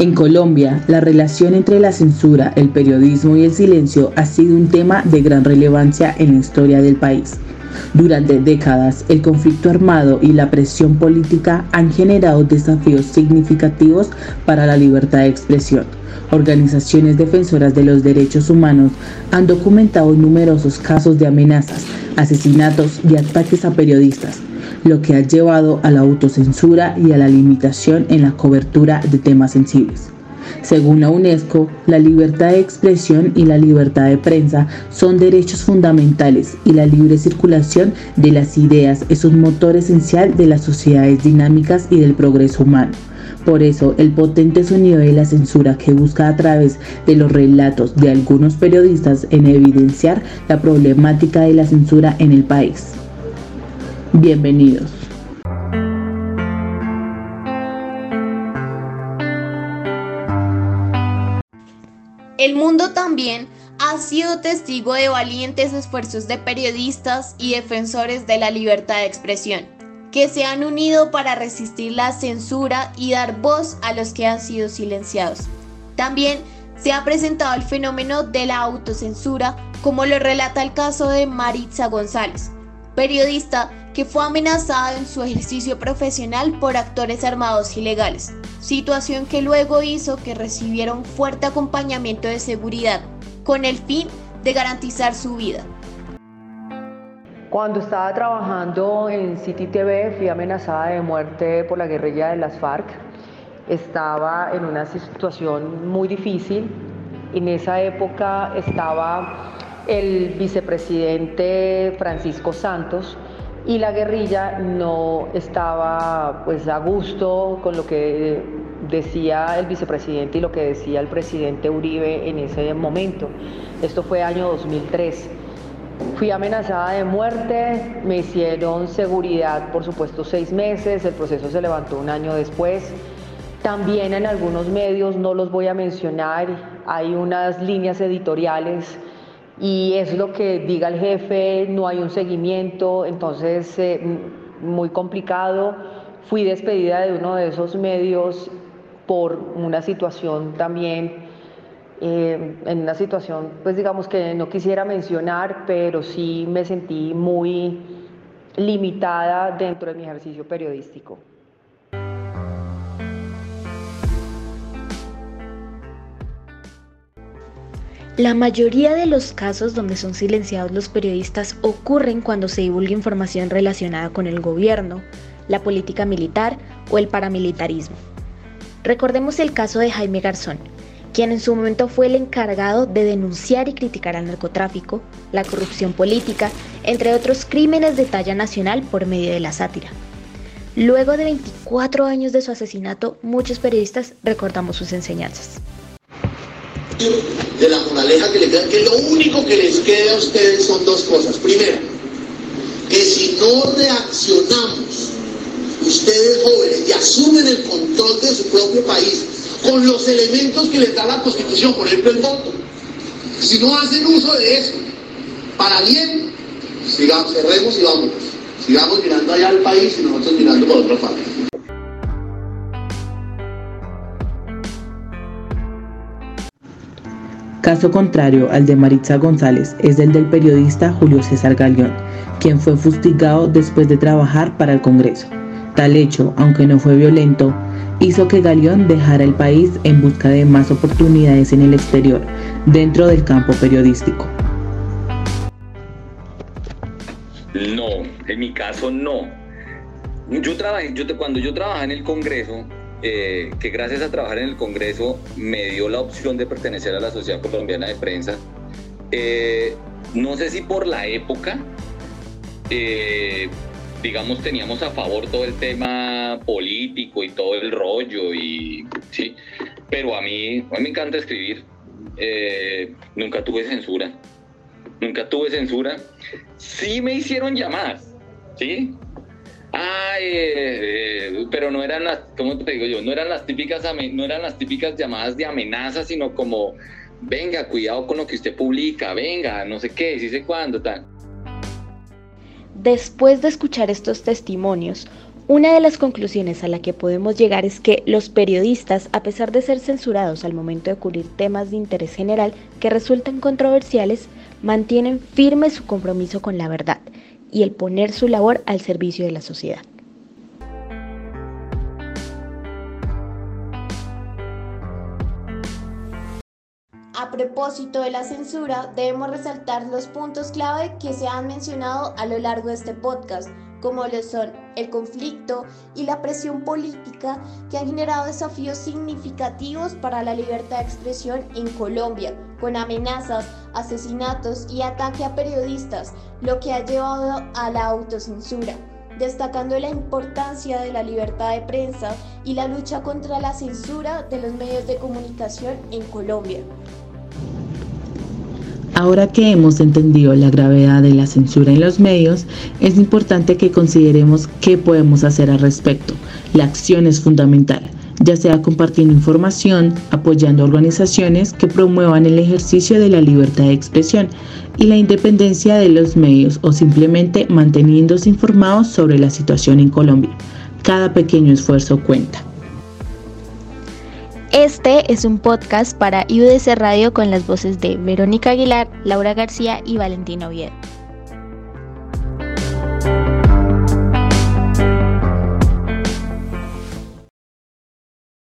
En Colombia, la relación entre la censura, el periodismo y el silencio ha sido un tema de gran relevancia en la historia del país. Durante décadas, el conflicto armado y la presión política han generado desafíos significativos para la libertad de expresión. Organizaciones defensoras de los derechos humanos han documentado numerosos casos de amenazas, asesinatos y ataques a periodistas, lo que ha llevado a la autocensura y a la limitación en la cobertura de temas sensibles. Según la UNESCO, la libertad de expresión y la libertad de prensa son derechos fundamentales y la libre circulación de las ideas es un motor esencial de las sociedades dinámicas y del progreso humano. Por eso, el potente sonido de la censura que busca a través de los relatos de algunos periodistas en evidenciar la problemática de la censura en el país. Bienvenidos. El mundo también ha sido testigo de valientes esfuerzos de periodistas y defensores de la libertad de expresión, que se han unido para resistir la censura y dar voz a los que han sido silenciados. También se ha presentado el fenómeno de la autocensura, como lo relata el caso de Maritza González, periodista que fue amenazada en su ejercicio profesional por actores armados ilegales, situación que luego hizo que recibiera un fuerte acompañamiento de seguridad, con el fin de garantizar su vida. Cuando estaba trabajando en City TV fui amenazada de muerte por la guerrilla de las FARC. Estaba en una situación muy difícil. En esa época estaba el vicepresidente Francisco Santos y la guerrilla no estaba pues a gusto con lo que decía el vicepresidente y lo que decía el presidente Uribe en ese momento. Esto fue año 2003. Fui amenazada de muerte, me hicieron seguridad por supuesto seis meses, el proceso se levantó un año después. También en algunos medios, no los voy a mencionar, hay unas líneas editoriales y es lo que diga el jefe, no hay un seguimiento, entonces eh, muy complicado. Fui despedida de uno de esos medios por una situación también, eh, en una situación pues digamos que no quisiera mencionar, pero sí me sentí muy limitada dentro de mi ejercicio periodístico. La mayoría de los casos donde son silenciados los periodistas ocurren cuando se divulga información relacionada con el gobierno, la política militar o el paramilitarismo. Recordemos el caso de Jaime Garzón, quien en su momento fue el encargado de denunciar y criticar al narcotráfico, la corrupción política, entre otros crímenes de talla nacional por medio de la sátira. Luego de 24 años de su asesinato, muchos periodistas recordamos sus enseñanzas de la moraleja que le queda, que lo único que les queda a ustedes son dos cosas. Primero, que si no reaccionamos, ustedes jóvenes, y asumen el control de su propio país con los elementos que les da la Constitución, por ejemplo el voto, si no hacen uso de eso, para bien, sigamos, cerremos y vamos. Sigamos mirando allá al país y nosotros mirando por otra parte. Caso contrario al de Maritza González es el del periodista Julio César Galeón, quien fue fustigado después de trabajar para el Congreso. Tal hecho, aunque no fue violento, hizo que Galeón dejara el país en busca de más oportunidades en el exterior, dentro del campo periodístico. No, en mi caso no. Yo trabajé, yo, cuando yo trabajaba en el Congreso, eh, que gracias a trabajar en el Congreso me dio la opción de pertenecer a la Sociedad Colombiana de Prensa. Eh, no sé si por la época, eh, digamos, teníamos a favor todo el tema político y todo el rollo, y, ¿sí? pero a mí, a mí me encanta escribir. nunca tuve censura. Nunca tuve censura. Sí me hicieron llamadas, ¿sí? Ah, pero no eran las, ¿cómo te digo yo? No eran las típicas, no eran las típicas llamadas de amenaza, sino como, venga, cuidado con lo que usted publica, venga, no sé qué, si sé cuándo, tal. Después de escuchar estos testimonios, Una de las conclusiones a la que podemos llegar es que los periodistas, a pesar de ser censurados al momento de cubrir temas de interés general que resultan controversiales, mantienen firme su compromiso con la verdad y el poner su labor al servicio de la sociedad. A propósito de la censura, debemos resaltar los puntos clave que se han mencionado a lo largo de este podcast como lo son el conflicto y la presión política que han generado desafíos significativos para la libertad de expresión en Colombia, con amenazas, asesinatos y ataque a periodistas, lo que ha llevado a la autocensura destacando la importancia de la libertad de prensa y la lucha contra la censura de los medios de comunicación en Colombia. Ahora que hemos entendido la gravedad de la censura en los medios, es importante que consideremos qué podemos hacer al respecto. La acción es fundamental, ya sea compartiendo información, apoyando organizaciones que promuevan el ejercicio de la libertad de expresión y la independencia de los medios o simplemente manteniéndose informados sobre la situación en Colombia. Cada pequeño esfuerzo cuenta. Este es un podcast para IUDC Radio con las voces de Verónica Aguilar, Laura García y Valentina Oviedo.